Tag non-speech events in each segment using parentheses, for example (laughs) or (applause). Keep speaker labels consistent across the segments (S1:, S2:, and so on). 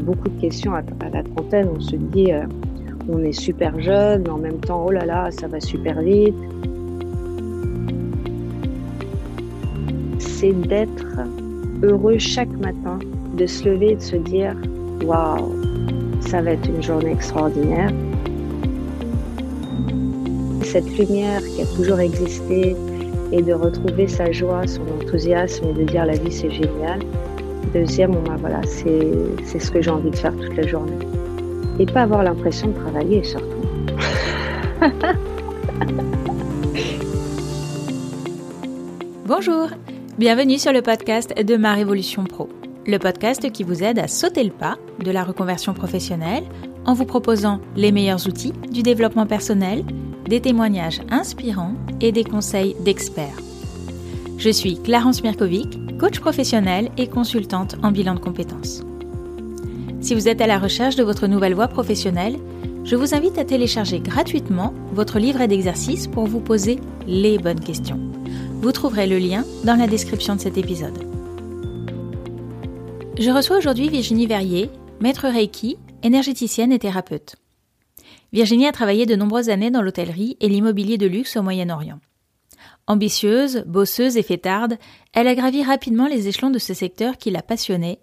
S1: beaucoup de questions à, la trentaine. On se dit, euh, on est super jeune, en même temps, oh là là, ça va super vite. C'est d'être heureux chaque matin, de se lever et de se dire, waouh, ça va être une journée extraordinaire. Cette lumière qui a toujours existé et de retrouver sa joie, son enthousiasme et de dire la vie c'est génial. Deuxième, bah, voilà, c'est ce que j'ai envie de faire toute la journée. Et pas avoir l'impression de travailler surtout. (laughs)
S2: Bonjour, bienvenue sur le podcast de Ma Révolution Pro, le podcast qui vous aide à sauter le pas de la reconversion professionnelle en vous proposant les meilleurs outils du développement personnel, des témoignages inspirants et des conseils d'experts. Je suis Clarence Mirkovic, coach professionnelle et consultante en bilan de compétences. Si vous êtes à la recherche de votre nouvelle voie professionnelle, je vous invite à télécharger gratuitement votre livret d'exercices pour vous poser les bonnes questions. Vous trouverez le lien dans la description de cet épisode. Je reçois aujourd'hui Virginie Verrier, maître Reiki, énergéticienne et thérapeute. Virginie a travaillé de nombreuses années dans l'hôtellerie et l'immobilier de luxe au Moyen-Orient. Ambitieuse, bosseuse et fêtarde, elle a gravi rapidement les échelons de ce secteur qui la passionnait,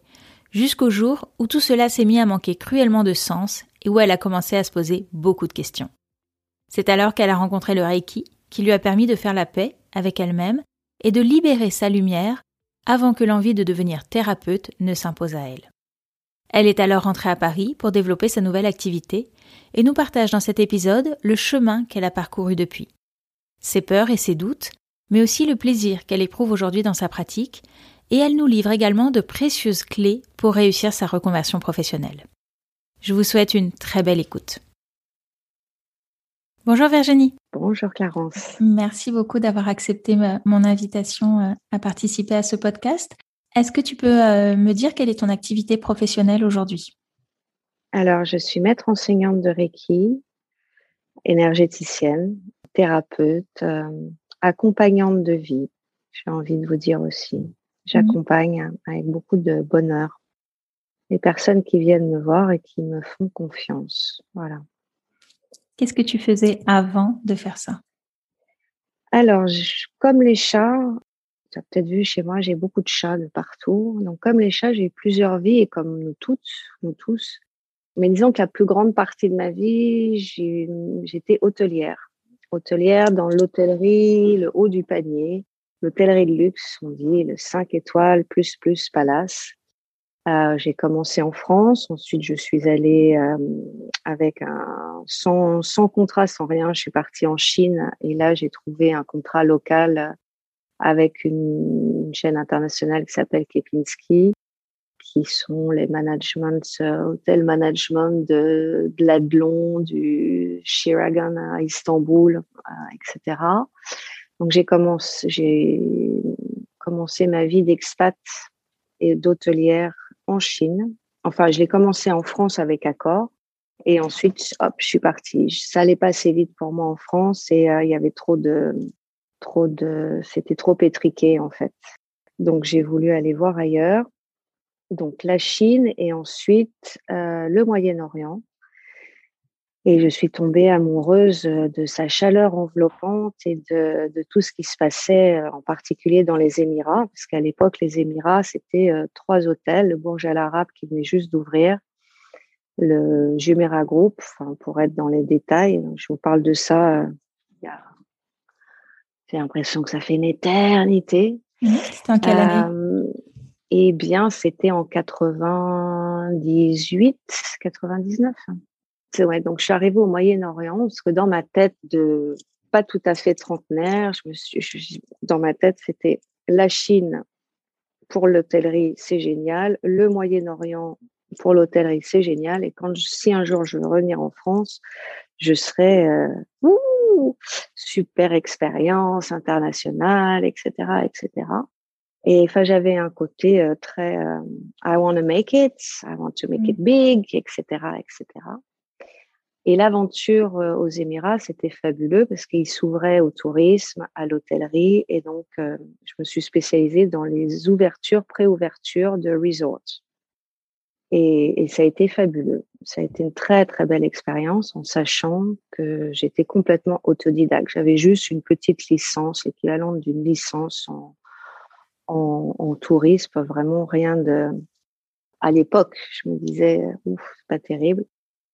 S2: jusqu'au jour où tout cela s'est mis à manquer cruellement de sens et où elle a commencé à se poser beaucoup de questions. C'est alors qu'elle a rencontré le Reiki, qui lui a permis de faire la paix avec elle-même et de libérer sa lumière avant que l'envie de devenir thérapeute ne s'impose à elle. Elle est alors rentrée à Paris pour développer sa nouvelle activité et nous partage dans cet épisode le chemin qu'elle a parcouru depuis ses peurs et ses doutes, mais aussi le plaisir qu'elle éprouve aujourd'hui dans sa pratique, et elle nous livre également de précieuses clés pour réussir sa reconversion professionnelle. Je vous souhaite une très belle écoute. Bonjour Virginie.
S1: Bonjour Clarence.
S2: Merci beaucoup d'avoir accepté mon invitation euh, à participer à ce podcast. Est-ce que tu peux euh, me dire quelle est ton activité professionnelle aujourd'hui?
S1: Alors, je suis maître enseignante de Reiki, énergéticienne thérapeute, euh, accompagnante de vie, j'ai envie de vous dire aussi. J'accompagne avec beaucoup de bonheur les personnes qui viennent me voir et qui me font confiance. Voilà.
S2: Qu'est-ce que tu faisais avant de faire ça?
S1: Alors, comme les chats, tu as peut-être vu chez moi, j'ai beaucoup de chats de partout. Donc, comme les chats, j'ai eu plusieurs vies et comme nous toutes, nous tous. Mais disons que la plus grande partie de ma vie, j'étais hôtelière hôtelière dans l'hôtellerie, le haut du panier, l'hôtellerie de luxe, on dit, le 5 étoiles plus plus palace. Euh, j'ai commencé en France, ensuite je suis allée euh, avec un sans, sans contrat, sans rien, je suis partie en Chine et là j'ai trouvé un contrat local avec une, une chaîne internationale qui s'appelle Kepinski qui sont les managements, euh, hôtel management de, de l'Adlon, du Shiragan à Istanbul, euh, etc. Donc j'ai commencé, commencé ma vie d'expat et d'hôtelière en Chine. Enfin, je l'ai commencé en France avec Accor. Et ensuite, hop, je suis partie. Ça allait pas assez vite pour moi en France et euh, il y avait trop de, trop de, c'était trop étriqué en fait. Donc j'ai voulu aller voir ailleurs donc la Chine et ensuite euh, le Moyen-Orient. Et je suis tombée amoureuse euh, de sa chaleur enveloppante et de, de, tout ce qui se passait, euh, en particulier dans les Émirats, parce qu'à l'époque, les Émirats, c'était trois hôtels, le Burj Al Arab qui venait juste d'ouvrir, le Jumeirah Group, pour être dans les détails, je vous parle de ça, j'ai l'impression que ça fait une éternité.
S2: Mmh, c'était en quelle année?
S1: Eh bien, c'était en 98, 99. C'est ouais, donc je suis arrivée au Moyen-Orient parce que dans ma tête de pas tout à fait trentenaire, je me suis, dans ma tête, c'était la Chine pour l'hôtellerie, c'est génial. Le Moyen-Orient pour l'hôtellerie, c'est génial. Et quand si un jour je veux revenir en France, je serai euh, super expérience internationale, etc., etc. Et enfin, j'avais un côté euh, très euh, I want to make it, I want to make it mmh. big, etc., etc. Et l'aventure euh, aux Émirats, c'était fabuleux parce qu'il s'ouvrait au tourisme, à l'hôtellerie, et donc je me suis spécialisée dans les ouvertures, pré-ouvertures de resorts. Et, ça a été fabuleux. Ça a été une très, très belle expérience en sachant que j'étais complètement autodidacte. J'avais juste une petite licence, l'équivalent d'une licence en, en, tourisme, vraiment rien de... À l'époque, je me disais, ouf, c'est pas terrible.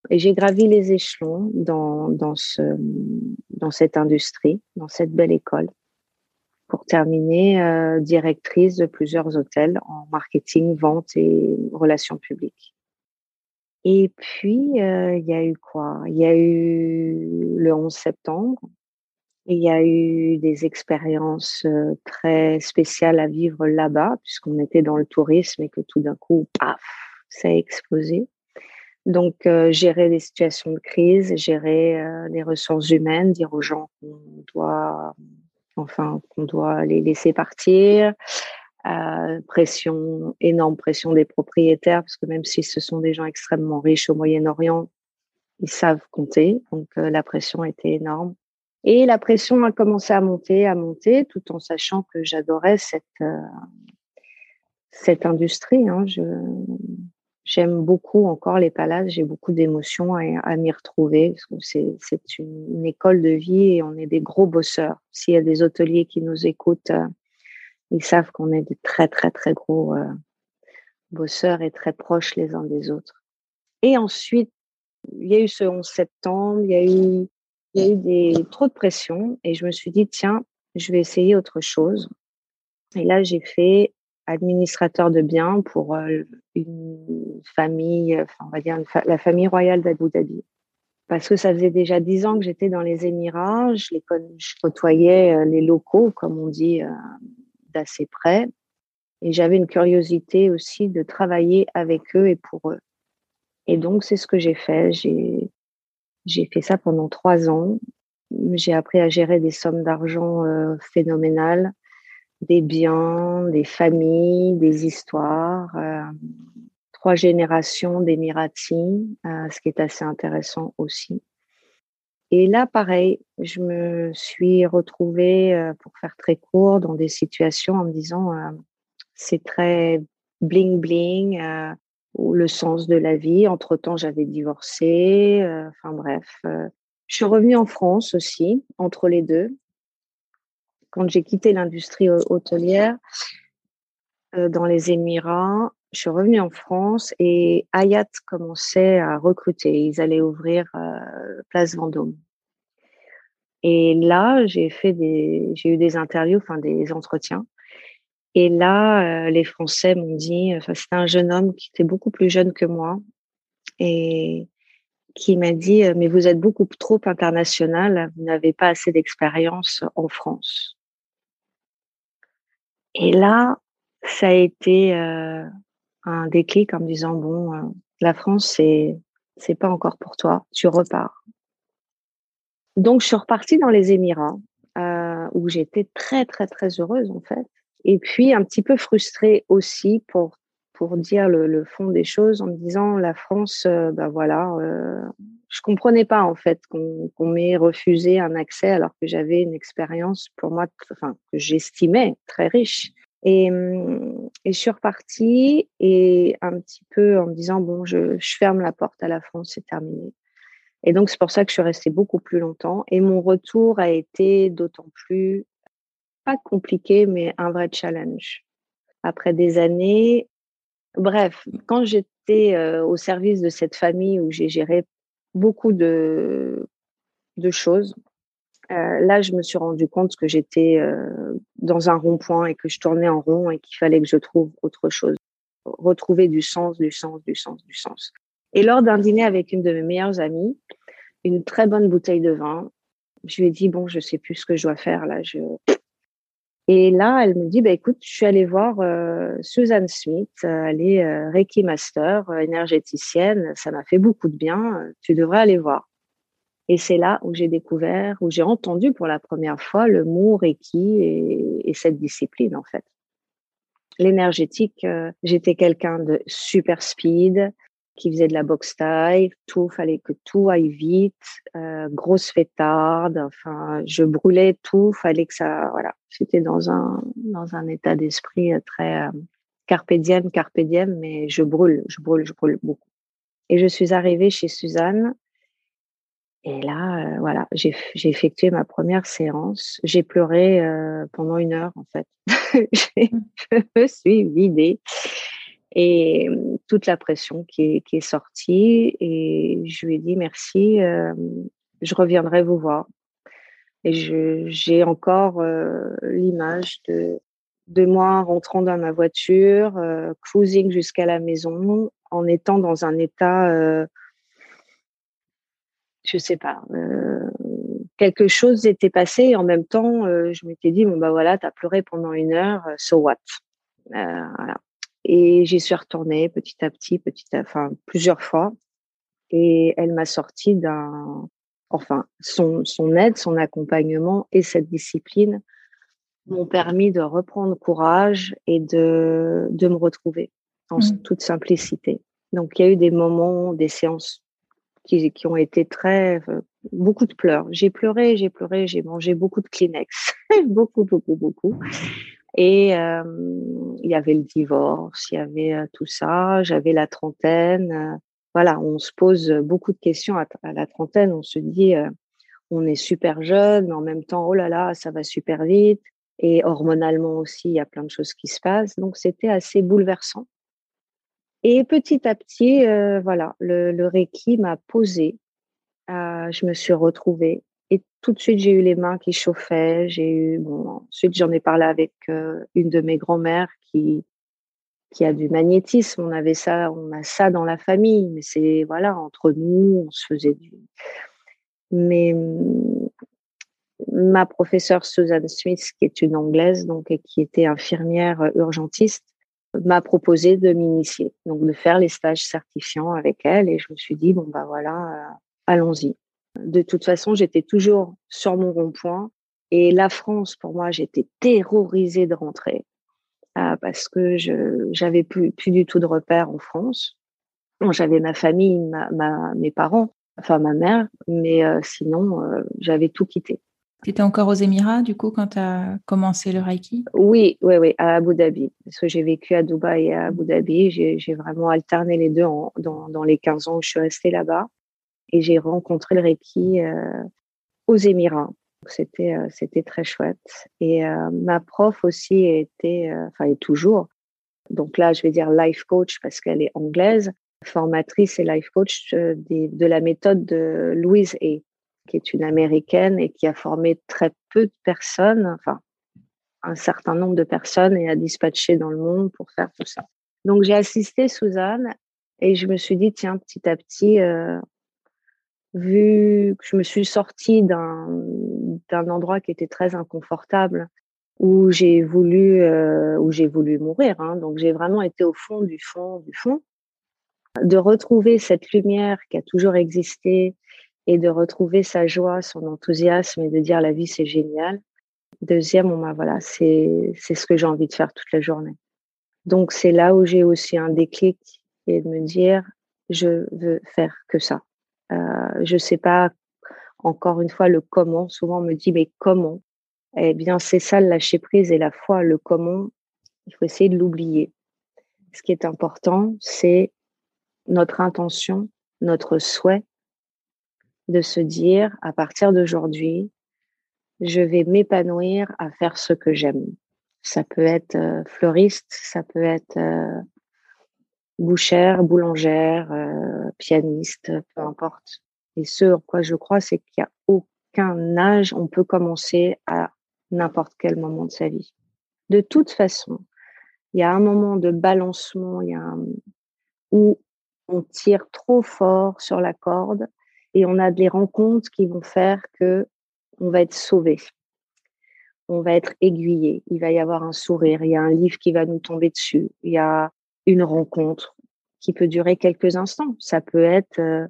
S1: Et j'ai gravi les échelons dans, dans, ce, dans cette industrie, dans cette belle école, pour terminer euh, directrice de plusieurs hôtels en marketing, vente et relations publiques. Et puis, euh, il y a eu quoi? Il y a eu le 11 septembre. Il y a eu des expériences euh, très spéciales à vivre là-bas, puisqu'on était dans le tourisme et que tout d'un coup, paf, ça a explosé. Donc, euh, gérer les situations de crise, gérer euh, les ressources humaines, dire aux gens qu'on doit, enfin, qu'on doit les laisser partir. Euh, pression, énorme pression des propriétaires, parce que même si ce sont des gens extrêmement riches au Moyen-Orient, ils savent compter. Donc, la pression était énorme. Et la pression a commencé à monter, à monter, tout en sachant que j'adorais cette, cette industrie. Hein. Je, J'aime beaucoup encore les palaces, j'ai beaucoup d'émotions à, m'y retrouver. C'est une, école de vie et on est des gros bosseurs. S'il y a des hôteliers qui nous écoutent, euh, ils savent qu'on est des très, très, très gros euh, bosseurs et très proches les uns des autres. Et ensuite, il y a eu ce 11 septembre, il y a eu, il y a eu des, trop de pression et je me suis dit, tiens, je vais essayer autre chose. Et là, j'ai fait administrateur de biens pour euh, une famille, enfin, on va dire la famille royale d'Abu Dhabi. Parce que ça faisait déjà dix ans que j'étais dans les Émirats, je, les côtoyais euh, les locaux, comme on dit, euh, d'assez près. Et j'avais une curiosité aussi de travailler avec eux et pour eux. Et donc, c'est ce que j'ai fait. J'ai, j'ai fait ça pendant trois ans. J'ai appris à gérer des sommes d'argent phénoménales des biens, des familles, des histoires, euh, trois générations d'Émiratis, euh, ce qui est assez intéressant aussi. Et là, pareil, je me suis retrouvée, euh, pour faire très court, dans des situations en me disant, c'est très bling bling, ou le sens de la vie. Entre temps, j'avais divorcé. Enfin bref, je suis revenue en France aussi, entre les deux quand j'ai quitté l'industrie hôtelière euh, dans les Émirats, je suis revenue en France et Hayat commençait à recruter. Ils allaient ouvrir euh, Place Vendôme. Et là, j'ai fait des, j'ai eu des interviews, enfin des entretiens. Et là, euh, les Français m'ont dit, enfin, c'était un jeune homme qui était beaucoup plus jeune que moi et qui m'a dit, mais vous êtes beaucoup trop international, vous n'avez pas assez d'expérience en France. Et là, ça a été euh, un déclic en me disant bon, euh, la France c'est c'est pas encore pour toi, tu repars. Donc je suis repartie dans les Émirats euh, où j'étais très très très heureuse en fait, et puis un petit peu frustrée aussi pour pour dire le, le fond des choses en me disant la France, ben voilà, je comprenais pas en fait qu'on m'ait refusé un accès alors que j'avais une expérience pour moi, enfin que j'estimais très riche. Et, hum, et, je suis repartie et un petit peu en me disant bon, je, je ferme la porte à la France, c'est terminé. Et donc c'est pour ça que je suis restée beaucoup plus longtemps. Et mon retour a été d'autant plus pas compliqué, mais un vrai challenge. Après des années, bref, quand j'étais euh, au service de cette famille où j'ai géré beaucoup de, de choses. Euh, là, je me suis rendu compte que j'étais euh, dans un rond-point et que je tournais en rond et qu'il fallait que je trouve autre chose, retrouver du sens, du sens, du sens, du sens. Et lors d'un dîner avec une de mes meilleures amies, une très bonne bouteille de vin, je lui ai dit bon, je sais plus ce que je dois faire là. Je... Et là, elle me dit bah écoute, je suis allée voir euh, Suzanne Smith, elle est Reiki Master, énergéticienne, ça m'a fait beaucoup de bien. Tu devrais aller voir. Et c'est là où j'ai découvert, où j'ai entendu pour la première fois le mot Reiki et, et cette discipline en fait. L'énergétique, euh, j'étais quelqu'un de super speed, qui faisait de la boxe taille, tout fallait que tout aille vite, euh, grosse fêtarde, enfin je brûlais tout, fallait que ça, voilà, j'étais dans un dans un état d'esprit euh, très euh, carpe diem, mais je brûle, je brûle, je brûle beaucoup. Et je suis arrivée chez Suzanne. Et là, voilà, j'ai effectué ma première séance. J'ai pleuré pendant une heure, en fait. (laughs) je me suis vidée et toute la pression qui est, qui est, sortie. Et je lui ai dit merci, je reviendrai vous voir. Et j'ai encore l'image de, de moi rentrant dans ma voiture, cruising jusqu'à la maison, en étant dans un état, euh, je sais pas, quelque chose était passé et en même temps, je m'étais dit, bon bah voilà, tu as pleuré pendant une heure, so what? Voilà. Et j'y suis retournée petit à petit, petit à, enfin plusieurs fois, et elle m'a sorti d'un, enfin son, son aide, son accompagnement et cette discipline m'ont permis de reprendre courage et de, de me retrouver en mmh. toute simplicité. Donc, il y a eu des moments, des séances qui, qui ont été très, euh, beaucoup de pleurs. J'ai pleuré, j'ai pleuré, j'ai mangé beaucoup de Kleenex, (laughs) beaucoup, beaucoup, beaucoup. Et il y avait le divorce, il y avait tout ça. J'avais la trentaine. voilà, on se pose beaucoup de questions à, la trentaine. On se dit, on est super jeune, mais en même temps, oh là là, ça va super vite. Et hormonalement aussi, il y a plein de choses qui se passent. Donc, c'était assez bouleversant. Et petit à petit, voilà, le, le Reiki m'a posé. Euh, je me suis retrouvée. Tout de suite, j'ai eu les mains qui chauffaient. J'ai eu, bon, ensuite, j'en ai parlé avec euh, une de mes grand-mères qui, qui a du magnétisme. On avait ça, on a ça dans la famille, mais c'est, voilà, entre nous, on se faisait du. Mais ma professeure Susan Smith, qui est une anglaise, donc, et qui était infirmière euh, urgentiste, m'a proposé de m'initier, donc de faire les stages certifiants avec elle. Et je me suis dit, bon, bah voilà, euh, allons-y. De toute façon, j'étais toujours sur mon rond-point. Et la France, pour moi, j'étais terrorisée de rentrer euh, parce que je j'avais plus, plus du tout de repères en France. J'avais ma famille, ma, mes parents, enfin ma mère, mais sinon, j'avais tout quitté.
S2: Tu étais encore aux Émirats, du coup, quand tu as commencé le Reiki?
S1: Oui, oui, oui, à Abu Dhabi. Parce que j'ai vécu à Dubaï et à Abu Dhabi. J'ai vraiment alterné les deux dans, dans, les 15 ans où je suis restée là-bas. Et j'ai rencontré le Reiki euh, aux Émirats. C'était euh, c'était très chouette. Et euh, ma prof aussi était, enfin, est toujours. Donc là, je vais dire life coach parce qu'elle est anglaise, formatrice et life coach de, la méthode de Louise A qui est une américaine et qui a formé très peu de personnes, enfin un certain nombre de personnes et a dispatché dans le monde pour faire tout ça. Donc j'ai assisté Suzanne et je me suis dit tiens petit à petit vu que je me suis sortie d'un d'un endroit qui était très inconfortable où j'ai voulu euh, où j'ai voulu mourir hein, donc j'ai vraiment été au fond du fond du fond de retrouver cette lumière qui a toujours existé et de retrouver sa joie, son enthousiasme et de dire la vie c'est génial. Deuxième, bah, voilà, c'est c'est ce que j'ai envie de faire toute la journée. Donc c'est là où j'ai aussi un déclic et de me dire je veux faire que ça. Euh, je sais pas encore une fois le comment. Souvent on me dit mais comment? Eh bien c'est ça le lâcher prise et la foi. Le comment, il faut essayer de l'oublier. Ce qui est important, c'est notre intention, notre souhait de se dire à partir d'aujourd'hui, je vais m'épanouir à faire ce que j'aime. Ça peut être euh, fleuriste, ça peut être euh, bouchère, boulangère, euh, pianiste, peu importe. Et ce en quoi je crois, c'est qu'il n'y a aucun âge, on peut commencer à n'importe quel moment de sa vie. De toute façon, il y a un moment de balancement, il y a un, où on tire trop fort sur la corde et on a des rencontres qui vont faire que on va être sauvé. On va être aiguillé. Il va y avoir un sourire. Il y a un livre qui va nous tomber dessus. Il y a une rencontre qui peut durer quelques instants. Ça peut être euh,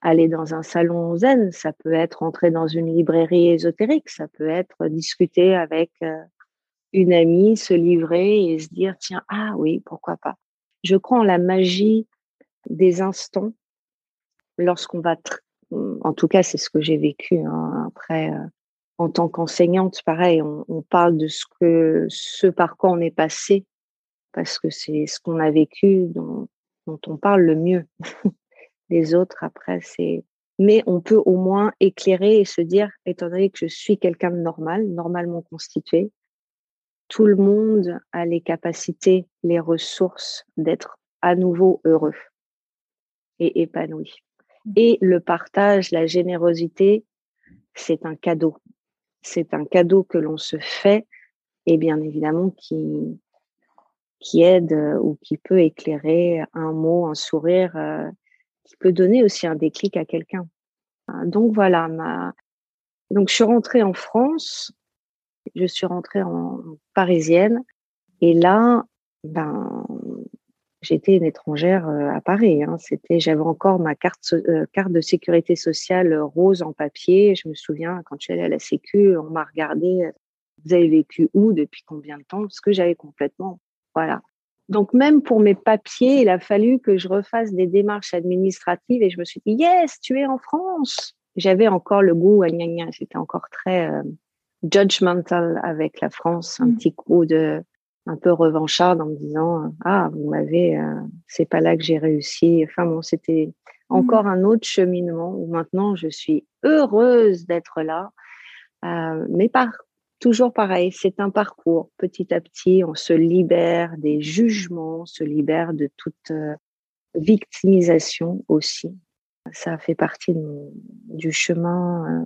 S1: aller dans un salon zen. Ça peut être entrer dans une librairie ésotérique. Ça peut être discuter avec euh, une amie, se livrer et se dire, tiens, ah oui, pourquoi pas. Je crois en la magie des instants lorsqu'on va en tout cas, c'est ce que j'ai vécu. Hein. Après, euh, en tant qu'enseignante, pareil, on, parle de ce que, ce par quoi on est passé parce que c'est ce qu'on a vécu dont, dont on parle le mieux. (laughs) Les autres, après, c'est mais on peut au moins éclairer et se dire, étant donné que je suis quelqu'un de normal, normalement constitué, tout le monde a les capacités, les ressources d'être à nouveau heureux et épanoui. Mmh. Et le partage, la générosité, c'est un cadeau. C'est un cadeau que l'on se fait et bien évidemment qui, qui aide euh, ou qui peut éclairer un mot, un sourire, euh, qui peut donner aussi un déclic à quelqu'un. Euh, donc voilà, donc je suis rentrée en France, je suis rentrée en parisienne et là, ben j'étais une étrangère à Paris. Hein. C'était, j'avais encore ma carte carte de sécurité sociale rose en papier. Je me souviens quand je suis allée à la Sécu, on m'a regardé. Vous avez vécu où depuis combien de temps? Parce que j'avais complètement, voilà. Donc même pour mes papiers, il a fallu que je refasse des démarches administratives et je me suis dit yes, tu es en France. J'avais encore le goût à gna C'était encore très euh, judgmental avec la France, un mmh. petit coup de un peu revanchard en me disant ah vous m'avez euh, c'est pas là que j'ai réussi. Enfin bon, c'était mmh. encore un autre cheminement où maintenant je suis heureuse d'être là. Euh, mais par toujours pareil, c'est un parcours. Petit à petit, on se libère des jugements, on se libère de toute euh, victimisation aussi. Ça fait partie du chemin euh,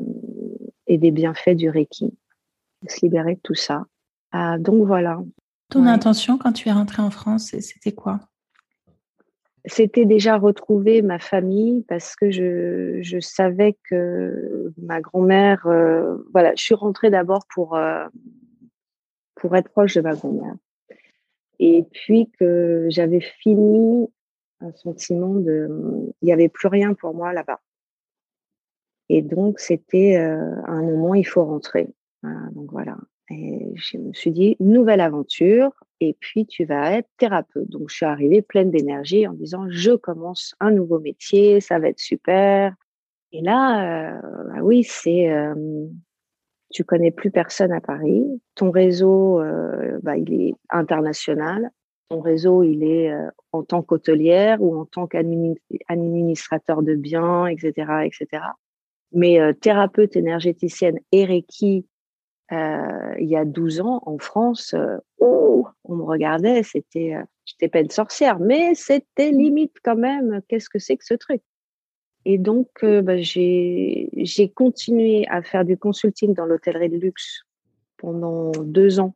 S1: et des bienfaits du Reiki, de se libérer de tout ça. Ah, donc voilà.
S2: Ton intention quand tu es rentrée en France, c'était quoi?
S1: C'était déjà retrouver ma famille parce que je, je savais que ma grand-mère, euh, voilà, je suis rentrée d'abord pour, euh, pour être proche de ma grand-mère. Et puis que j'avais fini un sentiment de, il n'y avait plus rien pour moi là-bas. Et donc, c'était euh, un moment, il faut rentrer. donc voilà. Et je me suis dit, nouvelle aventure, et puis tu vas être thérapeute. Donc, je suis arrivée pleine d'énergie en disant, je commence un nouveau métier, ça va être super. Et là, euh, bah oui, c'est, euh, tu connais plus personne à Paris. Ton réseau, euh, bah, il est international. Ton réseau, il est euh, en tant qu'hôtelière ou en tant qu'administrateur de biens, etc., etc. Mais thérapeute énergéticienne et Reiki, euh, il y a 12 ans en France, euh, oh, on me regardait, c'était, euh, j'étais pas une sorcière, mais c'était limite quand même. Qu'est-ce que c'est que ce truc? Et donc, bah, j'ai, j'ai continué à faire du consulting dans l'hôtellerie de luxe pendant deux ans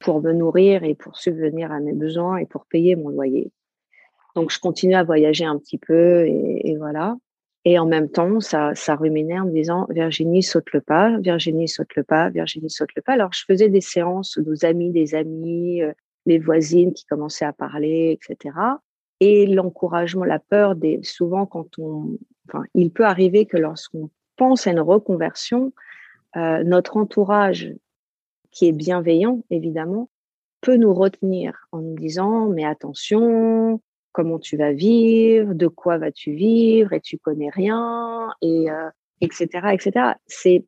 S1: pour me nourrir et pour subvenir à mes besoins et pour payer mon loyer. Donc, je continue à voyager un petit peu et, et voilà. Et en même temps, ça, ça ruminait en me disant Virginie saute le pas, Virginie saute le pas, Virginie saute le pas. Alors je faisais des séances, nos amis, des amis, euh, les voisines qui commençaient à parler, etc. Et l'encouragement, la peur des souvent quand on, enfin, il peut arriver que lorsqu'on pense à une reconversion, euh, notre entourage qui est bienveillant évidemment peut nous retenir en nous disant mais attention, comment tu vas vivre, de quoi vas-tu vivre, et tu connais rien, et etc., euh, etc. C'est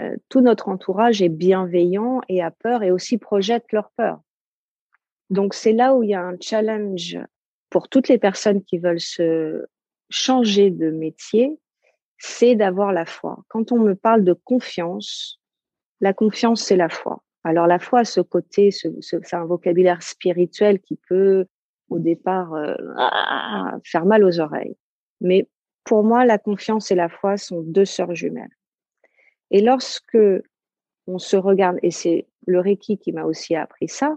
S1: euh, tout notre entourage est bienveillant et a peur et aussi projette leur peur. Donc c'est là où il y a un challenge pour toutes les personnes qui veulent se changer de métier, c'est d'avoir la foi. Quand on me parle de confiance, la confiance c'est la foi. Alors la foi, ce côté, c'est un vocabulaire spirituel qui peut au départ euh, faire mal aux oreilles. Mais pour moi, la confiance et la foi sont deux sœurs jumelles. Et lorsque on se regarde, et c'est le Reiki qui m'a aussi appris ça,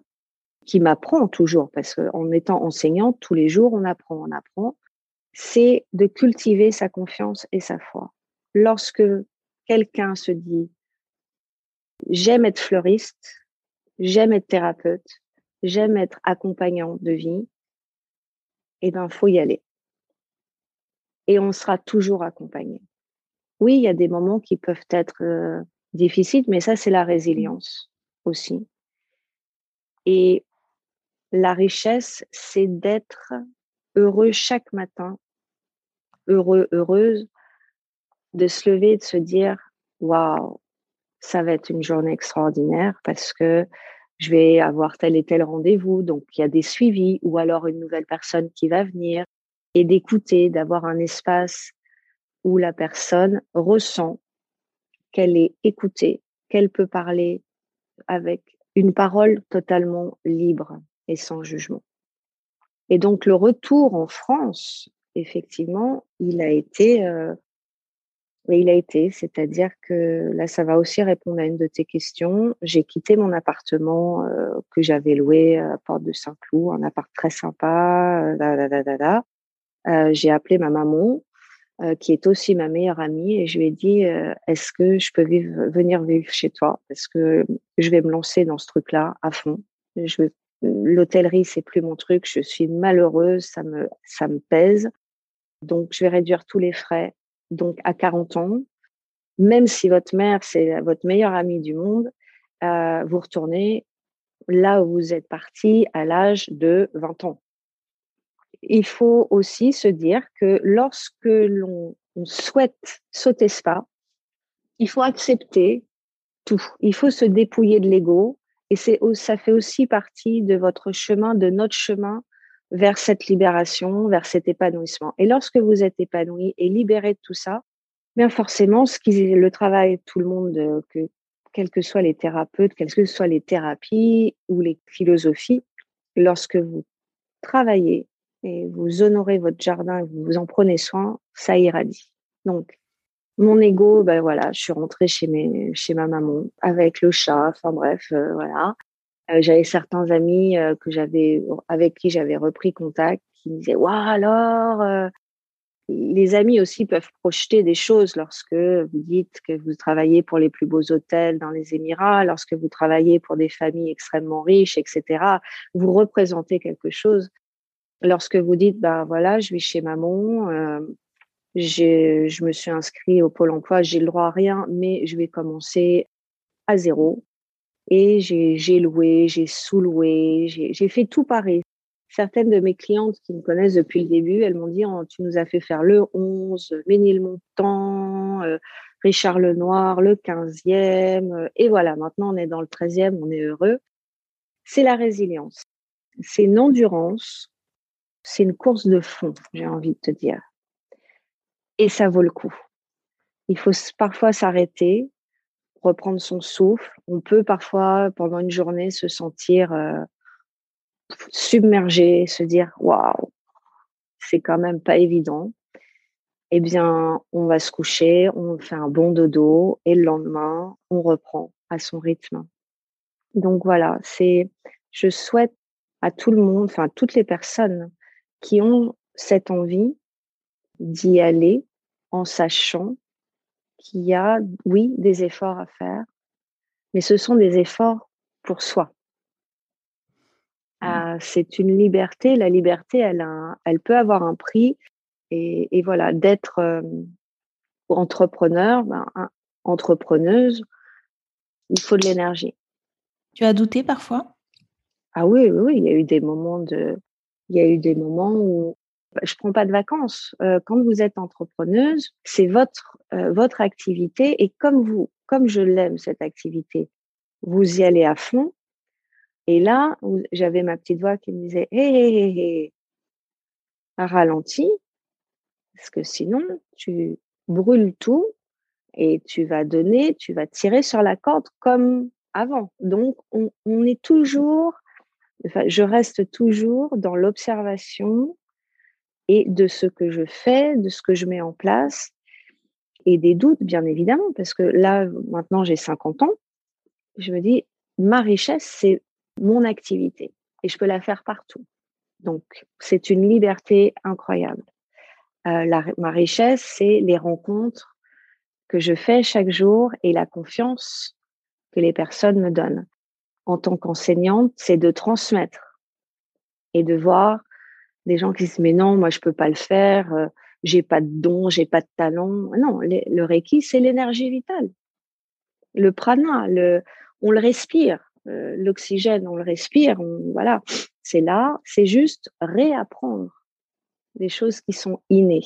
S1: qui m'apprend toujours, parce qu'en étant enseignante, tous les jours, on apprend, on apprend, c'est de cultiver sa confiance et sa foi. Lorsque quelqu'un se dit, j'aime être fleuriste, j'aime être thérapeute, j'aime être accompagnant de vie, eh ben, faut y aller. Et on sera toujours accompagné. Oui, il y a des moments qui peuvent être euh, difficiles, mais ça, c'est la résilience aussi. Et la richesse, c'est d'être heureux chaque matin, heureux, heureuse, de se lever et de se dire, waouh, ça va être une journée extraordinaire parce que je vais avoir tel et tel rendez-vous. Donc, il y a des suivis ou alors une nouvelle personne qui va venir et d'écouter, d'avoir un espace où la personne ressent qu'elle est écoutée, qu'elle peut parler avec une parole totalement libre et sans jugement. Et donc le retour en France, effectivement, il a été, euh, il a été, c'est-à-dire que là, ça va aussi répondre à une de tes questions. J'ai quitté mon appartement euh, que j'avais loué à Porte de Saint-Cloud, un appart très sympa. Euh, euh, j'ai appelé ma maman, euh, qui est aussi ma meilleure amie, et je lui ai dit Est-ce que je peux venir vivre chez toi? Parce que je vais me lancer dans ce truc-là à fond. L'hôtellerie, c'est plus mon truc. Je suis malheureuse, ça me, ça me pèse. Donc, je vais réduire tous les frais. Donc, à 40 ans, même si votre mère, c'est votre meilleure amie du monde, euh, vous retournez là où vous êtes parti à l'âge de 20 ans il faut aussi se dire que lorsque l'on souhaite sauter ce pas, il faut accepter tout. Il faut se dépouiller de l'ego. Et ça fait aussi partie de votre chemin, de notre chemin vers cette libération, vers cet épanouissement. Et lorsque vous êtes épanoui et libéré de tout ça, bien forcément, ce qui le travail, tout le monde, euh, que, quels que soient les thérapeutes, quelles que soient les thérapies ou les philosophies, lorsque vous travaillez et vous honorez votre jardin et vous en prenez soin, ça irradie. Donc, mon ego, ben voilà, je suis rentrée chez mes, chez ma maman avec le chat. Enfin bref, euh, voilà. Euh, j'avais certains amis euh, que j'avais, avec qui j'avais repris contact, qui me disaient, waouh alors. les amis aussi peuvent projeter des choses lorsque vous dites que vous travaillez pour les plus beaux hôtels dans les Émirats, lorsque vous travaillez pour des familles extrêmement riches, etc. Vous représentez quelque chose lorsque vous dites, bah voilà, je vis chez maman, euh, je me suis inscrit au pôle emploi, j'ai le droit à rien, mais je vais commencer à zéro. Et j'ai loué, j'ai sous-loué, j'ai fait tout pareil. Certaines de mes clientes qui me connaissent depuis le début, elles m'ont dit oh, Tu nous as fait faire le 11, Ménilmontant, euh, Richard Lenoir, le 15e. Euh, et voilà, maintenant on est dans le 13e, on est heureux. C'est la résilience. C'est une endurance c'est une course de fond, j'ai envie de te dire. Et ça vaut le coup. Il faut parfois s'arrêter, reprendre son souffle. On peut parfois, pendant une journée, se sentir euh, submergé, se dire waouh, c'est quand même pas évident. Eh bien, on va se coucher, on fait un bon dodo et le lendemain, on reprend à son rythme. Donc voilà, c'est, je souhaite à tout le monde, enfin toutes les personnes qui ont cette envie d'y aller en sachant qu'il y a, oui, des efforts à faire, mais ce sont des efforts pour soi. Mmh. Ah, c'est une liberté. La liberté, elle, elle peut avoir un prix. Et, voilà, d'être euh, entrepreneur, ben, entrepreneuse, il faut de l'énergie.
S2: Tu as douté parfois?
S1: Ah oui, oui, oui, il y a eu des moments de, il y a eu des moments où je prends pas de vacances. Euh, quand vous êtes entrepreneuse, c'est votre euh, votre activité et comme vous, comme je l'aime cette activité, vous y allez à fond. Et là, j'avais ma petite voix qui me disait hé hé hé hé, ralentis, parce que sinon tu brûles tout et tu vas donner, tu vas tirer sur la corde comme avant. Donc on, on est toujours je reste toujours dans l'observation et de ce que je fais, de ce que je mets en place et des doutes, bien évidemment, parce que là, maintenant, j'ai 50 ans. Je me dis, ma richesse, c'est mon activité et je peux la faire partout. Donc, c'est une liberté incroyable. Euh, ma richesse, c'est les rencontres que je fais chaque jour et la confiance que les personnes me donnent en tant qu'enseignante, c'est de transmettre et de voir des gens qui disent mais non, moi je peux pas le faire, euh, j'ai pas de don, j'ai pas de talent. Non, le reiki c'est l'énergie vitale. Le prana, le, on le respire, euh, l'oxygène, on le respire, voilà, c'est là, c'est juste réapprendre des choses qui sont innées.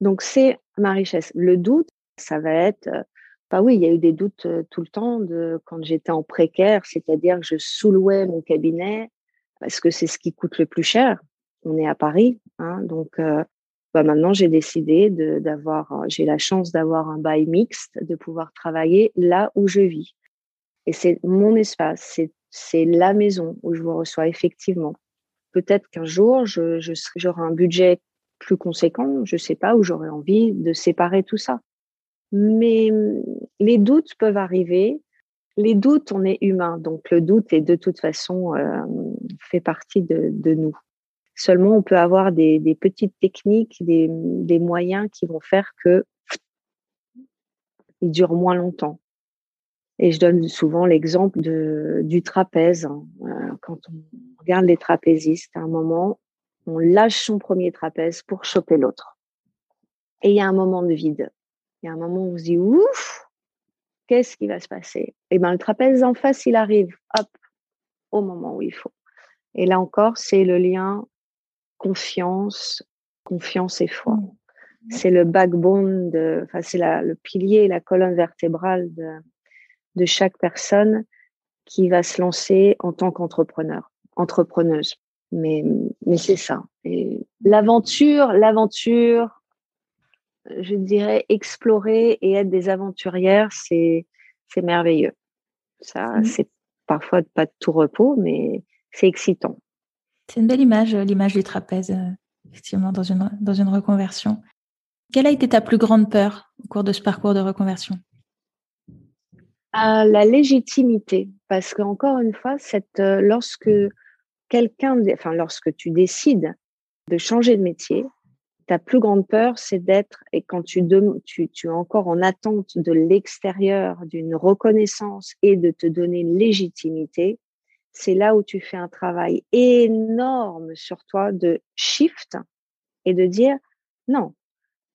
S1: Donc c'est ma richesse. Le doute, ça va être euh, Bah oui, il y a eu des doutes tout le temps de quand j'étais en précaire, c'est-à-dire que je sous-louais mon cabinet parce que c'est ce qui coûte le plus cher. On est à Paris, hein, donc bah maintenant j'ai décidé d'avoir, j'ai la chance d'avoir un bail mixte, de pouvoir travailler là où je vis. Et c'est mon espace, c'est la maison où je vous reçois effectivement. Peut-être qu'un jour, j'aurai un budget plus conséquent, je sais pas, où j'aurai envie de séparer tout ça. Mais les doutes peuvent arriver. Les doutes, on est humain, donc le doute est de toute façon euh, fait partie de, nous. Seulement, on peut avoir des, petites techniques, des, moyens qui vont faire que il dure moins longtemps. Et je donne souvent l'exemple du trapèze. Hein. Euh, quand on regarde les trapézistes, à un moment, on lâche son premier trapèze pour choper l'autre. Et il y a un moment de vide. Il y a un moment où on se dit ouf, qu'est-ce qui va se passer? Et eh ben le trapèze en face, il arrive, hop, au moment où il faut. Et là encore, c'est le lien confiance, confiance et foi. Mmh. C'est le backbone de, enfin c'est le pilier, la colonne vertébrale de, de chaque personne qui va se lancer en tant qu'entrepreneur, entrepreneuse. Mais, mais c'est ça. Et l'aventure, l'aventure, je dirais explorer et être des aventurières, c'est, c'est merveilleux. Ça, mmh. c'est parfois pas de tout repos, mais c'est excitant.
S2: C'est une belle image, l'image du trapèze, euh, effectivement, dans une, reconversion. Quelle a été ta plus grande peur au cours de ce parcours de reconversion?
S1: À la légitimité, parce qu'encore une fois, euh, lorsque quelqu'un, enfin lorsque tu décides de changer de métier, ta plus grande peur, c'est d'être, et quand tu, tu, tu es encore en attente de l'extérieur, d'une reconnaissance et de te donner une légitimité, c'est là où tu fais un travail énorme sur toi de shift et de dire non,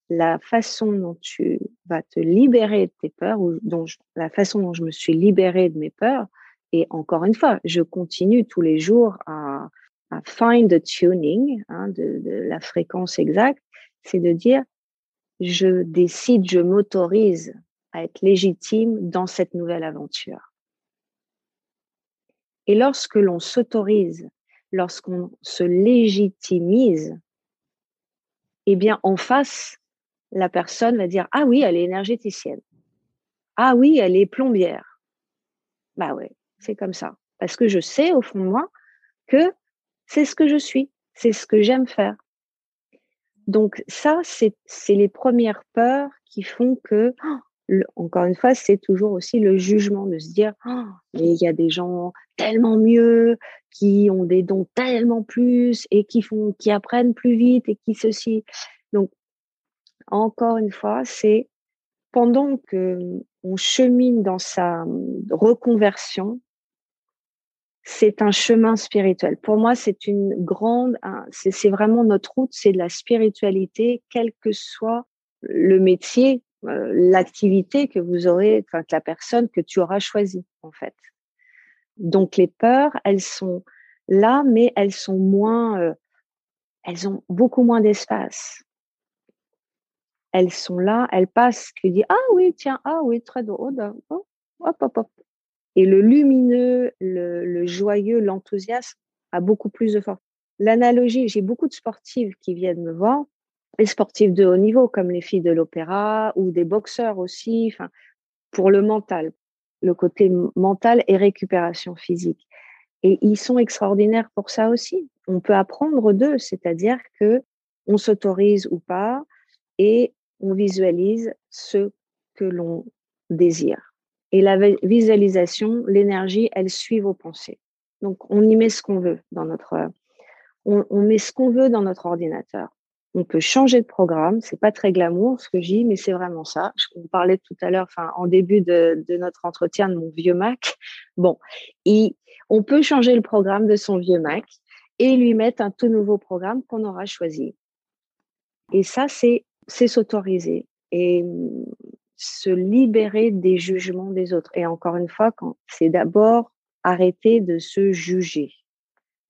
S1: la façon dont tu vas te libérer de tes peurs, ou dont la façon dont je me suis libérée de mes peurs, et encore une fois, je continue tous les jours à, à find the tuning, hein, la fréquence exacte, c'est de dire, je décide, je m'autorise à être légitime dans cette nouvelle aventure. Et lorsque l'on s'autorise, lorsqu'on se légitimise, eh bien, en face, la personne va dire Ah oui, elle est énergéticienne. Ah oui, elle est plombière. Bah ouais, c'est comme ça. Parce que je sais au fond de moi que c'est ce que je suis, c'est ce que j'aime faire. Donc ça, c'est les premières peurs qui font que, encore une fois, c'est toujours aussi le jugement de se dire, oh, mais il y a des gens tellement mieux, qui ont des dons tellement plus et qui font, qui apprennent plus vite et qui ceci. Donc encore une fois, c'est pendant que on chemine dans sa reconversion, c'est un chemin spirituel. Pour moi, c'est une grande, c'est vraiment notre route, c'est de la spiritualité, quel que soit le métier, euh, l'activité que vous aurez, enfin la personne que tu auras choisie en fait. Donc les peurs, elles sont là, mais elles sont moins, euh, elles ont beaucoup moins d'espace elles sont là, elles passent, tu dis ah oui, tiens, ah oui, très drôle, oh, hop, hop, hop. Et le lumineux, le, joyeux, l'enthousiasme a beaucoup plus de force. L'analogie, j'ai beaucoup de sportives qui viennent me voir, les sportives de haut niveau, comme les filles de l'opéra ou des boxeurs aussi, enfin, pour le mental, le côté mental et récupération physique. Et ils sont extraordinaires pour ça aussi. On peut apprendre d'eux, c'est-à-dire que on s'autorise ou pas, et on visualise ce que l'on désire. Et la visualisation, l'énergie, elle suit vos pensées. Donc, on y met ce qu'on veut dans notre, on, met ce qu'on veut dans notre ordinateur. On peut changer de programme. C'est pas très glamour ce que je dis, mais c'est vraiment ça. On parlait tout à l'heure, enfin, en début de, notre entretien de mon vieux Mac. Bon, on peut changer le programme de son vieux Mac et lui mettre un tout nouveau programme qu'on aura choisi. Et ça, c'est s'autoriser et mmh, se libérer des jugements des autres. Et encore une fois, c'est d'abord arrêter de se juger,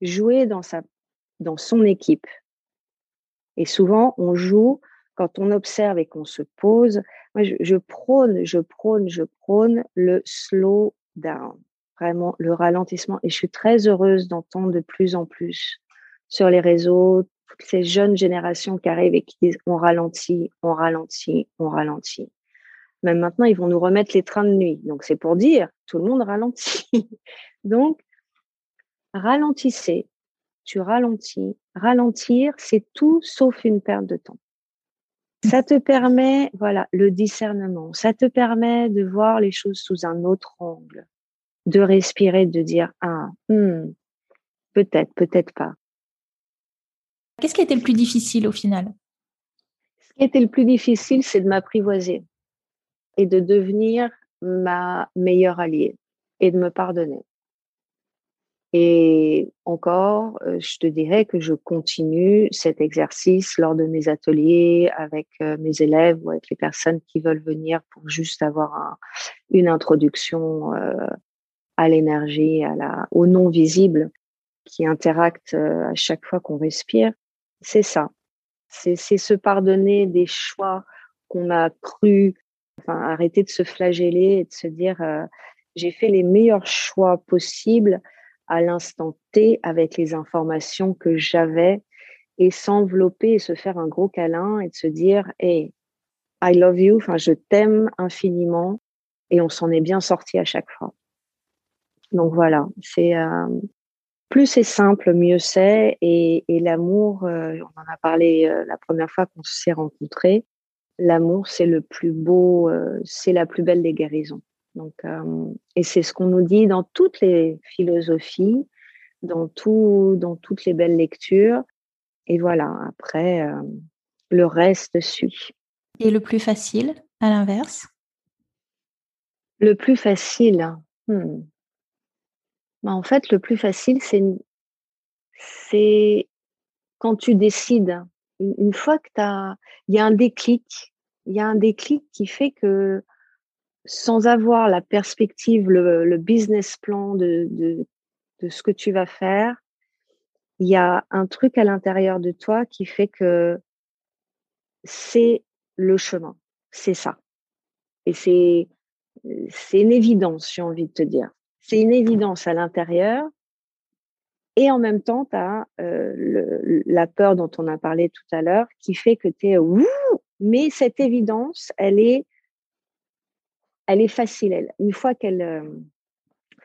S1: jouer dans son équipe. Et souvent, on joue quand on observe et qu'on se pose, moi, je, prône, je prône, je prône le slow down, vraiment le ralentissement. Et je suis très heureuse d'entendre de plus en plus sur les réseaux toutes ces jeunes générations qui arrivent et qui disent on ralentit, on ralentit, on ralentit. Même maintenant, ils vont nous remettre les trains de nuit. Donc, c'est pour dire, tout le monde ralentit. (laughs) Donc, ralentissez, tu ralentis. Ralentir, c'est tout sauf une perte de temps. Ça te permet, voilà, le discernement. Ça te permet de voir les choses sous un autre angle, de respirer, de dire ah, hmm, peut-être, peut-être pas.
S2: Qu'est-ce qui a été le plus difficile au final?
S1: Ce qui a été le plus difficile, c'est de m'apprivoiser et de devenir ma meilleure alliée et de me pardonner. Et encore, euh, je te dirais que je continue cet exercice lors de mes ateliers avec euh, mes élèves ou avec les personnes qui veulent venir pour juste avoir une introduction euh, à l'énergie, à la, au non visible qui interacte à chaque fois qu'on respire. C'est ça. C'est se pardonner des choix qu'on a cru, enfin arrêter de se flageller et de se dire j'ai fait les meilleurs choix possibles à l'instant T avec les informations que j'avais et s'envelopper et se faire un gros câlin et de se dire hey I love you enfin je t'aime infiniment et on s'en est bien sorti à chaque fois. Donc voilà c'est euh, plus c'est simple mieux c'est et, et l'amour euh, on en a parlé euh, la première fois qu'on s'est rencontrés l'amour c'est le plus beau c'est la plus belle des guérisons donc, euh, et c'est ce qu'on nous dit dans toutes les philosophies, dans, tout, dans toutes les belles lectures. Et voilà, après, euh, le reste suit.
S2: Et le plus facile, à l'inverse?
S1: Le plus facile, hmm. bah, en fait, le plus facile, c'est, c'est quand tu décides. Une fois que tu as, il y a un déclic, il y a un déclic qui fait que sans avoir la perspective, le, business plan de, de, ce que tu vas faire, il y a un truc à l'intérieur de toi qui fait que c'est le chemin, c'est ça. Et c'est, c'est une évidence, j'ai envie de te dire. C'est une évidence à l'intérieur. Et en même temps, tu as euh, la peur dont on a parlé tout à l'heure qui fait que tu es mais cette évidence, elle est elle est facile. Elle. Une fois qu'elle, euh,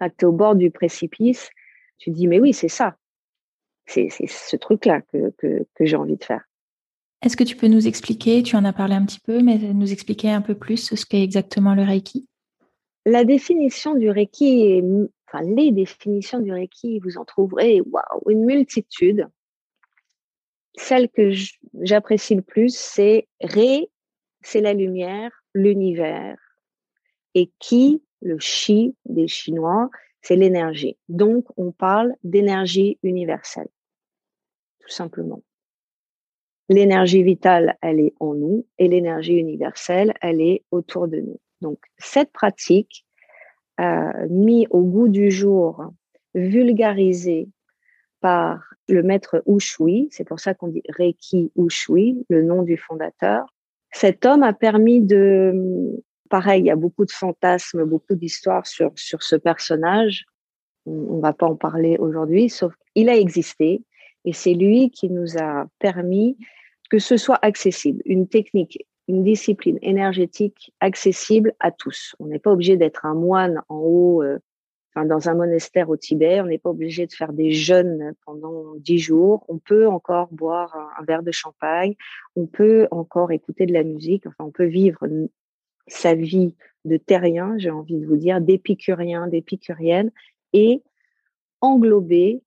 S1: tu es au bord du précipice, tu dis, mais oui, c'est ça. C'est ce truc-là que, que, que j'ai envie de faire.
S2: Est-ce que tu peux nous expliquer, tu en as parlé un petit peu, mais nous expliquer un peu plus ce qu'est exactement le Reiki?
S1: La définition du Reiki, enfin les définitions du Reiki, vous en trouverez waouh, une multitude. Celle que j'apprécie le plus, c'est Ré, c'est la lumière, l'univers, et qui, le chi des Chinois, c'est l'énergie. Donc, on parle d'énergie universelle, tout simplement. L'énergie vitale, elle est en nous et l'énergie universelle, elle est autour de nous. Donc, cette pratique, euh, mise au goût du jour, vulgarisée par le maître Ushui, c'est pour ça qu'on dit Reiki Ushui, le nom du fondateur. Cet homme a permis de pareil, il y a beaucoup de fantasmes, beaucoup d'histoires sur, sur ce personnage. On ne va pas en parler aujourd'hui, sauf qu'il a existé et c'est lui qui nous a permis que ce soit accessible, une technique, une discipline énergétique accessible à tous. On n'est pas obligé d'être un moine en haut, euh, dans un monastère au Tibet. On n'est pas obligé de faire des jeûnes pendant dix jours. On peut encore boire un, un verre de champagne. On peut encore écouter de la musique. Enfin, on peut vivre sa vie de terrien, j'ai envie de vous dire, d'épicurien, d'épicurienne, et englober,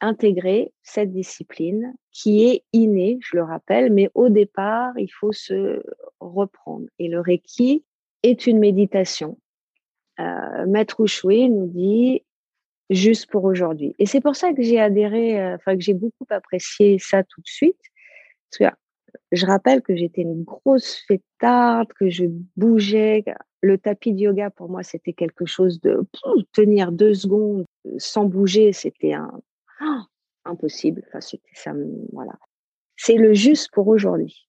S1: intégrer cette discipline qui est innée, je le rappelle, mais au départ, il faut se reprendre. Et le Reiki est une méditation. Euh, Maître Ushui nous dit juste pour aujourd'hui. Et c'est pour ça que j'ai adhéré, euh, enfin que j'ai beaucoup apprécié ça tout de suite. Parce que je rappelle que j'étais une grosse fêtarde, que je bougeais. Le tapis de yoga, pour moi, c'était quelque chose de tenir deux secondes sans bouger, c'était un, ah, impossible. Enfin, c'était ça, voilà. C'est le juste pour aujourd'hui.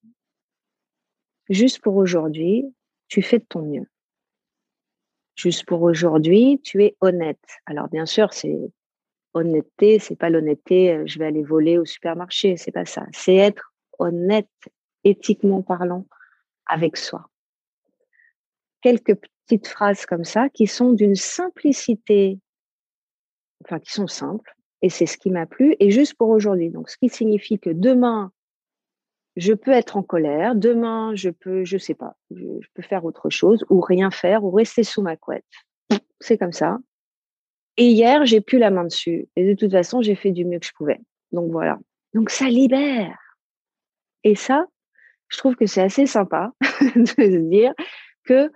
S1: juste pour aujourd'hui, tu fais de ton mieux. Juste pour aujourd'hui, tu es honnête. Alors bien sûr, c'est honnêteté, c'est pas l'honnêteté, euh, je vais aller voler au supermarché, c'est pas ça. C'est être honnête, éthiquement parlant, avec soi. Quelques petites phrases comme ça qui sont d'une simplicité, enfin qui sont simples, et c'est ce qui m'a plu, et juste pour aujourd'hui. Donc, ce qui signifie que demain, je peux être en colère, demain, je peux, je sais pas, je, peux faire autre chose, ou rien faire, ou rester sous ma couette. C'est comme ça. Et hier, j'ai plus la main dessus. Et de toute façon, j'ai fait du mieux que je pouvais. Donc voilà. Donc ça libère. Et ça, je trouve que c'est assez sympa (laughs) de se dire que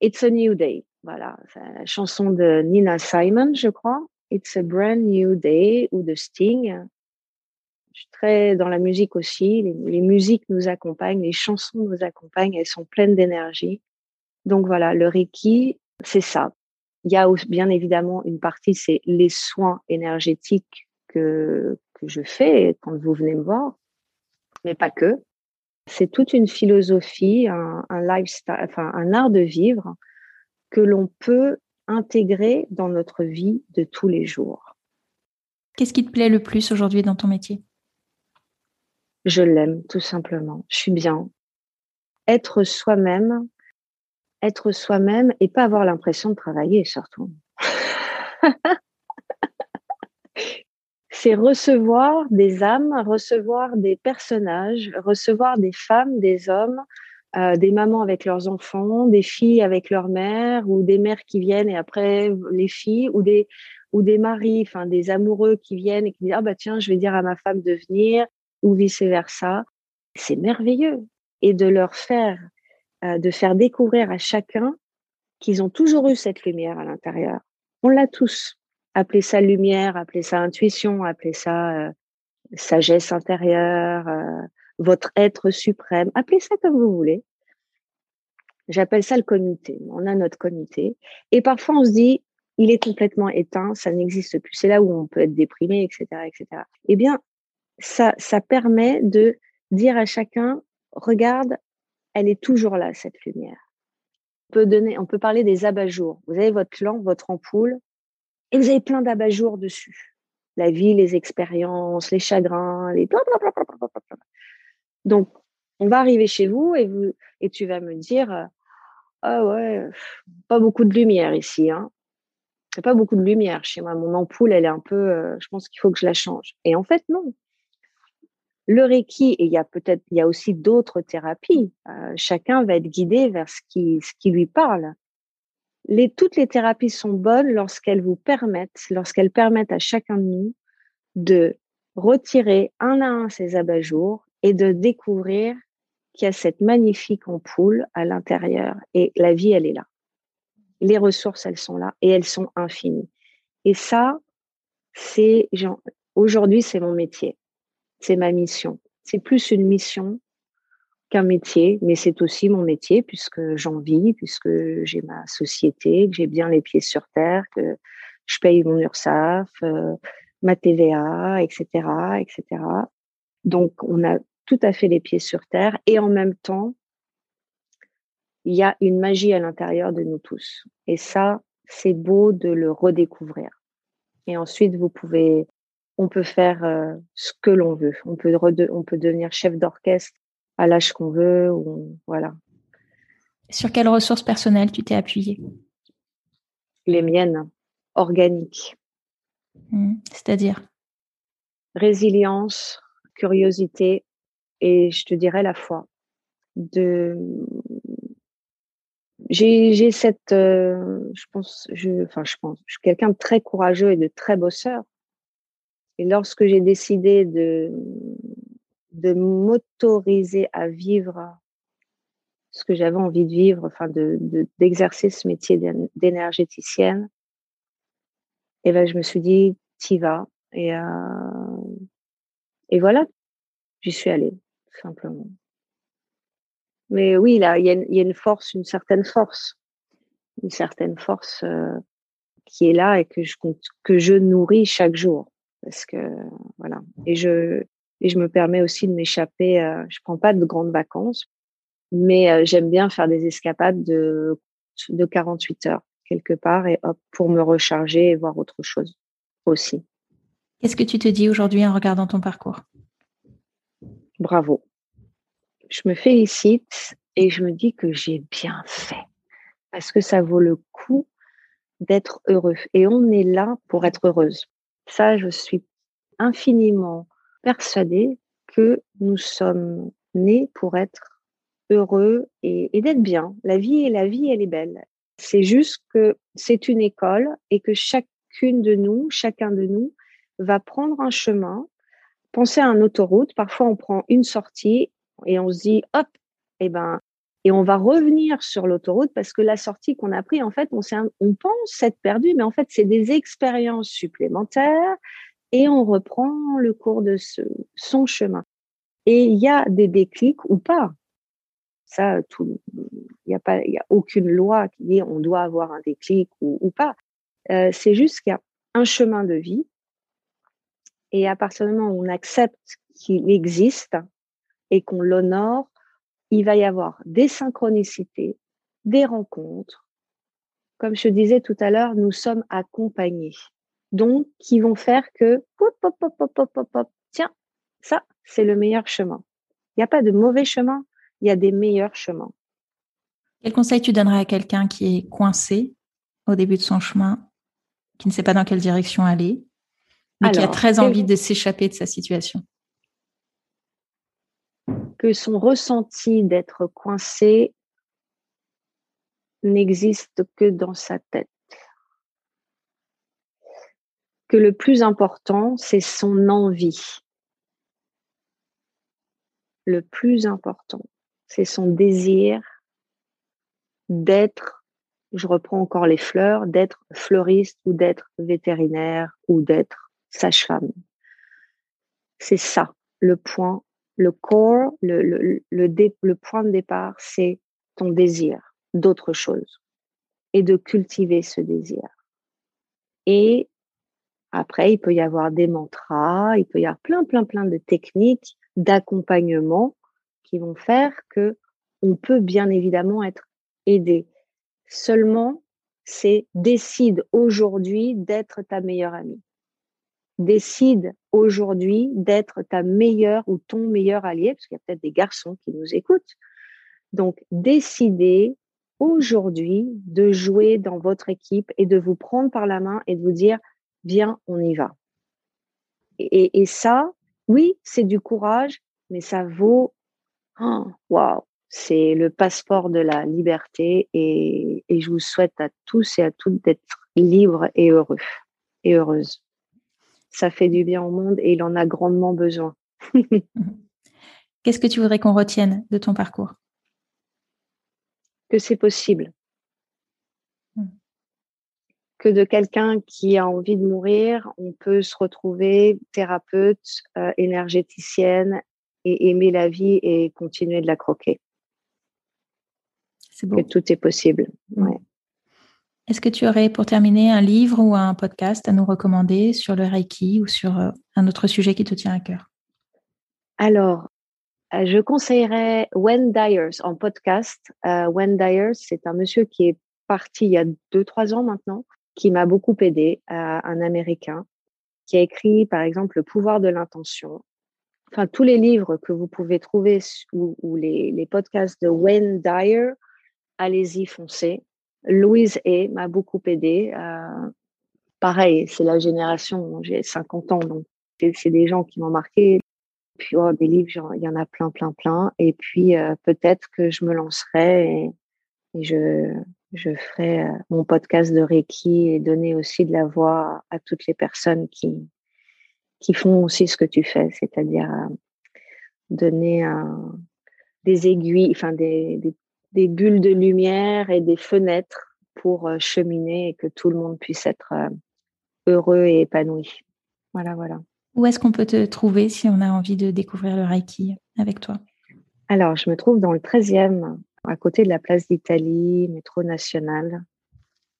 S1: It's a New Day. Voilà, c'est la chanson de Nina Simon, je crois. It's a Brand New Day ou de Sting. Je suis très dans la musique aussi. Les, musiques nous accompagnent, les chansons nous accompagnent, elles sont pleines d'énergie. Donc voilà, le Reiki, c'est ça. Il y a bien évidemment une partie, c'est les soins énergétiques que, que je fais quand vous venez me voir, mais pas que. C'est toute une philosophie, un, lifestyle, enfin un art de vivre que l'on peut intégrer dans notre vie de tous les jours.
S2: Qu'est-ce qui te plaît le plus aujourd'hui dans ton métier?
S1: Je l'aime tout simplement. Je suis bien. Être soi-même, être soi-même et pas avoir l'impression de travailler surtout. (laughs) c'est recevoir des âmes, recevoir des personnages, recevoir des femmes, des hommes, euh, des mamans avec leurs enfants, des filles avec leurs mères, ou des mères qui viennent et après les filles, ou des ou des maris, enfin des amoureux qui viennent et qui disent ah bah tiens je vais dire à ma femme de venir ou vice versa. C'est merveilleux et de leur faire, euh, de faire découvrir à chacun qu'ils ont toujours eu cette lumière à l'intérieur. On l'a tous appelez ça lumière, appelez ça intuition, appelez ça euh, sagesse intérieure, euh, votre être suprême, appelez ça comme vous voulez. J'appelle ça le comité. On a notre comité. Et parfois, on se dit, il est complètement éteint, ça n'existe plus. C'est là où on peut être déprimé, etc., etc. Eh bien, ça, ça permet de dire à chacun, regarde, elle est toujours là, cette lumière. On peut donner, on peut parler des abat-jours. Vous avez votre lampe, votre ampoule, et vous avez plein d'abat-jours dessus. La vie, les expériences, les chagrins, les Donc, on va arriver chez vous et, vous, et tu vas me dire Ah ouais, pas beaucoup de lumière ici. Hein. pas beaucoup de lumière chez moi. Mon ampoule, elle est un peu. Euh, je pense qu'il faut que je la change. Et en fait, non. Le Reiki, et il y a peut-être, il y a aussi d'autres thérapies. Euh, chacun va être guidé vers ce qui, ce qui lui parle toutes les thérapies sont bonnes lorsqu'elles vous permettent, lorsqu'elles permettent à chacun de nous de retirer un à un ses abat-jours et de découvrir qu'il y a cette magnifique ampoule à l'intérieur et la vie, elle est là. Les ressources, elles sont là et elles sont infinies. Et ça, c'est, aujourd'hui, c'est mon métier. C'est ma mission. C'est plus une mission qu'un métier, mais c'est aussi mon métier puisque j'en vis, puisque j'ai ma société, que j'ai bien les pieds sur terre, que je paye mon URSAF, euh, ma TVA, etc., etc. Donc, on a tout à fait les pieds sur terre et en même temps, il y a une magie à l'intérieur de nous tous. Et ça, c'est beau de le redécouvrir. Et ensuite, vous pouvez, on peut faire euh, ce que l'on veut. On peut, on peut devenir chef d'orchestre à l'âge qu'on veut. Ou, voilà.
S2: Sur quelles ressources personnelles tu t'es appuyée?
S1: Les miennes, organiques.
S2: Mmh. C'est-à-dire?
S1: Résilience, curiosité et je te dirais la foi. De... J'ai cette, euh, je pense, je, enfin je pense, je suis quelqu'un de très courageux et de très bosseur. Et lorsque j'ai décidé de de m'autoriser à vivre ce que j'avais envie de vivre, enfin de, d'exercer ce métier d'énergéticienne, et ben je me suis dit, t'y vas. Et, euh, et voilà, j'y suis allée, simplement. Mais oui, là, il y, y, a une force, une certaine force, une certaine force euh, qui est là et que je, que je nourris chaque jour. Parce que, voilà. Et je, et je me permets aussi de m'échapper. Euh, je prends pas de grandes vacances, Mais j'aime bien faire des escapades de, de 48 heures quelque part et hop, pour me recharger et voir autre chose aussi.
S2: Qu'est-ce que tu te dis aujourd'hui en regardant ton parcours?
S1: Bravo. Je me félicite et je me dis que j'ai bien fait parce que ça vaut le coup d'être heureux. Et on est là pour être heureuse. Ça, je suis infiniment persuadée que nous sommes nés pour être heureux et, d'être bien. La vie et la vie, elle est belle. C'est juste que c'est une école et que chacune de nous, chacun de nous, va prendre un chemin. Pensez à une autoroute. Parfois, on prend une sortie et on se dit, hop, eh ben, et on va revenir sur l'autoroute parce que la sortie qu'on a prise, en fait, on, on pense être perdu, mais en fait, c'est des expériences supplémentaires et on reprend le cours de ce, son chemin. Et il y a des déclics ou pas. Ça, il n'y a pas, y a aucune loi qui dit on doit avoir un déclic ou, pas. Euh, c'est juste qu'il y a un chemin de vie. Et à partir du moment où on accepte qu'il existe et qu'on l'honore, il va y avoir des synchronicités, des rencontres. Comme je disais tout à l'heure, nous sommes accompagnés. Donc, qui vont faire que, tiens, ça, c'est le meilleur chemin. Il n'y a pas de mauvais chemin, il y a des meilleurs chemins.
S2: Quel conseil tu donnerais à quelqu'un qui est coincé au début de son chemin, qui ne sait pas dans quelle direction aller, mais qui a très envie de s'échapper de sa situation?
S1: Que son ressenti d'être coincé n'existe que dans sa tête. Le plus important, c'est son envie. Le plus important, c'est son désir d'être, je reprends encore les fleurs, d'être fleuriste ou d'être vétérinaire ou d'être sage-femme. C'est ça le point le corps, le, le, le, point de départ, c'est ton désir d'autre chose et de cultiver ce désir. Et après, il peut y avoir des mantras, il peut y avoir plein, plein, plein de techniques d'accompagnement qui vont faire que on peut bien évidemment être aidé. Seulement, c'est décide aujourd'hui d'être ta meilleure amie décide aujourd'hui d'être ta meilleure ou ton meilleur allié, parce qu'il y a peut-être des garçons qui nous écoutent. Donc, décidez aujourd'hui de jouer dans votre équipe et de vous prendre par la main et de vous dire, viens, on y va. Et, ça, oui, c'est du courage, mais ça vaut, oh, waouh, c'est le passeport de la liberté et, et je vous souhaite à tous et à toutes d'être libres et heureux et heureuses ça fait du bien au monde et il en a grandement besoin. (laughs)
S2: Qu'est-ce que tu voudrais qu'on retienne de ton parcours?
S1: Que c'est possible. Que de quelqu'un qui a envie de mourir, on peut se retrouver thérapeute, euh, énergéticienne et aimer la vie et continuer de la croquer. C'est beau. Que tout est possible. Ouais.
S2: Est-ce que tu aurais, pour terminer, un livre ou un podcast à nous recommander sur le Reiki ou sur euh, un autre sujet qui te tient à cœur?
S1: Alors, euh, je conseillerais Wayne Dyers en podcast. Wayne Dyers, c'est un monsieur qui est parti il y a deux, trois ans maintenant, qui m'a beaucoup aidé, un Américain, qui a écrit, par exemple, Le pouvoir de l'intention. Enfin, tous les livres que vous pouvez trouver ou, les, les podcasts de Wayne Dyer, allez-y, foncez. Louise A m'a beaucoup aidé. Euh, pareil, c'est la génération, j'ai 50 ans, donc c'est des gens qui m'ont marqué. Puis oh, des livres, il y en a plein, plein, plein. Et puis euh, peut-être que je me lancerai et, je, je ferai euh, mon podcast de Reiki et donner aussi de la voix à toutes les personnes qui, qui font aussi ce que tu fais, c'est-à-dire donner des aiguilles, enfin des, des des bulles de lumière et des fenêtres pour euh, cheminer et que tout le monde puisse être euh, heureux et épanoui. Voilà, voilà.
S2: Où est-ce qu'on peut te trouver si on a envie de découvrir le Reiki avec toi?
S1: Alors, je me trouve dans le 13e, à côté de la place d'Italie, métro national,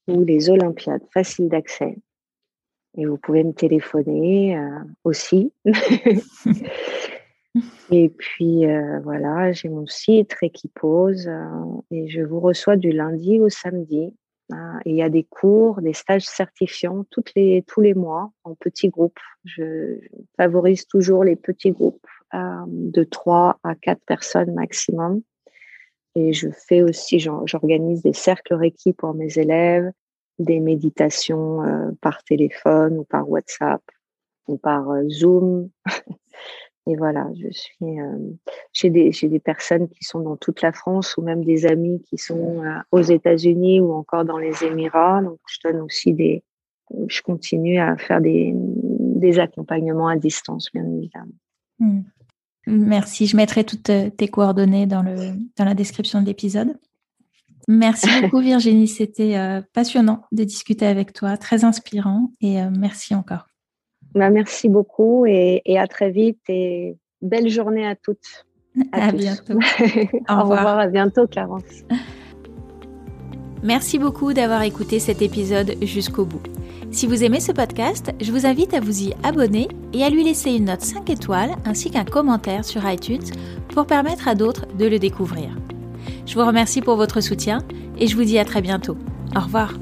S1: ou les Olympiades, facile d'accès. Et vous pouvez me téléphoner euh, aussi. (laughs) Et puis euh, voilà, j'ai mon site Reiki-Pose et je vous reçois du lundi au samedi. Hein, et il y a des cours, des stages certifiants toutes les, tous les mois en petits groupes. Je, favorise toujours les petits groupes de 3 à 4 personnes maximum. Et je fais aussi, j'organise des cercles Reiki pour mes élèves, des méditations euh, par téléphone ou par WhatsApp ou par euh, Zoom. (laughs) Et voilà, je suis. Euh, j'ai des des personnes qui sont dans toute la France ou même des amis qui sont aux États-Unis ou encore dans les Émirats. Donc je donne aussi des. Je continue à faire des des accompagnements à distance, bien évidemment.
S2: Hmm. Merci. Je mettrai toutes euh, tes coordonnées dans, le, dans la description de l'épisode. Merci (laughs) beaucoup Virginie, c'était euh, passionnant de discuter avec toi, très inspirant et euh, merci encore.
S1: Bah, merci beaucoup et, à très vite et belle journée à toutes.
S2: À, bientôt. (laughs)
S1: Au, revoir, à bientôt Clarence.
S2: Merci beaucoup d'avoir écouté cet épisode jusqu'au bout. Si vous aimez ce podcast, je vous invite à vous y abonner et à lui laisser une note 5 étoiles ainsi qu'un commentaire sur iTunes pour permettre à d'autres de le découvrir. Je vous remercie pour votre soutien et je vous dis à très bientôt. Au revoir.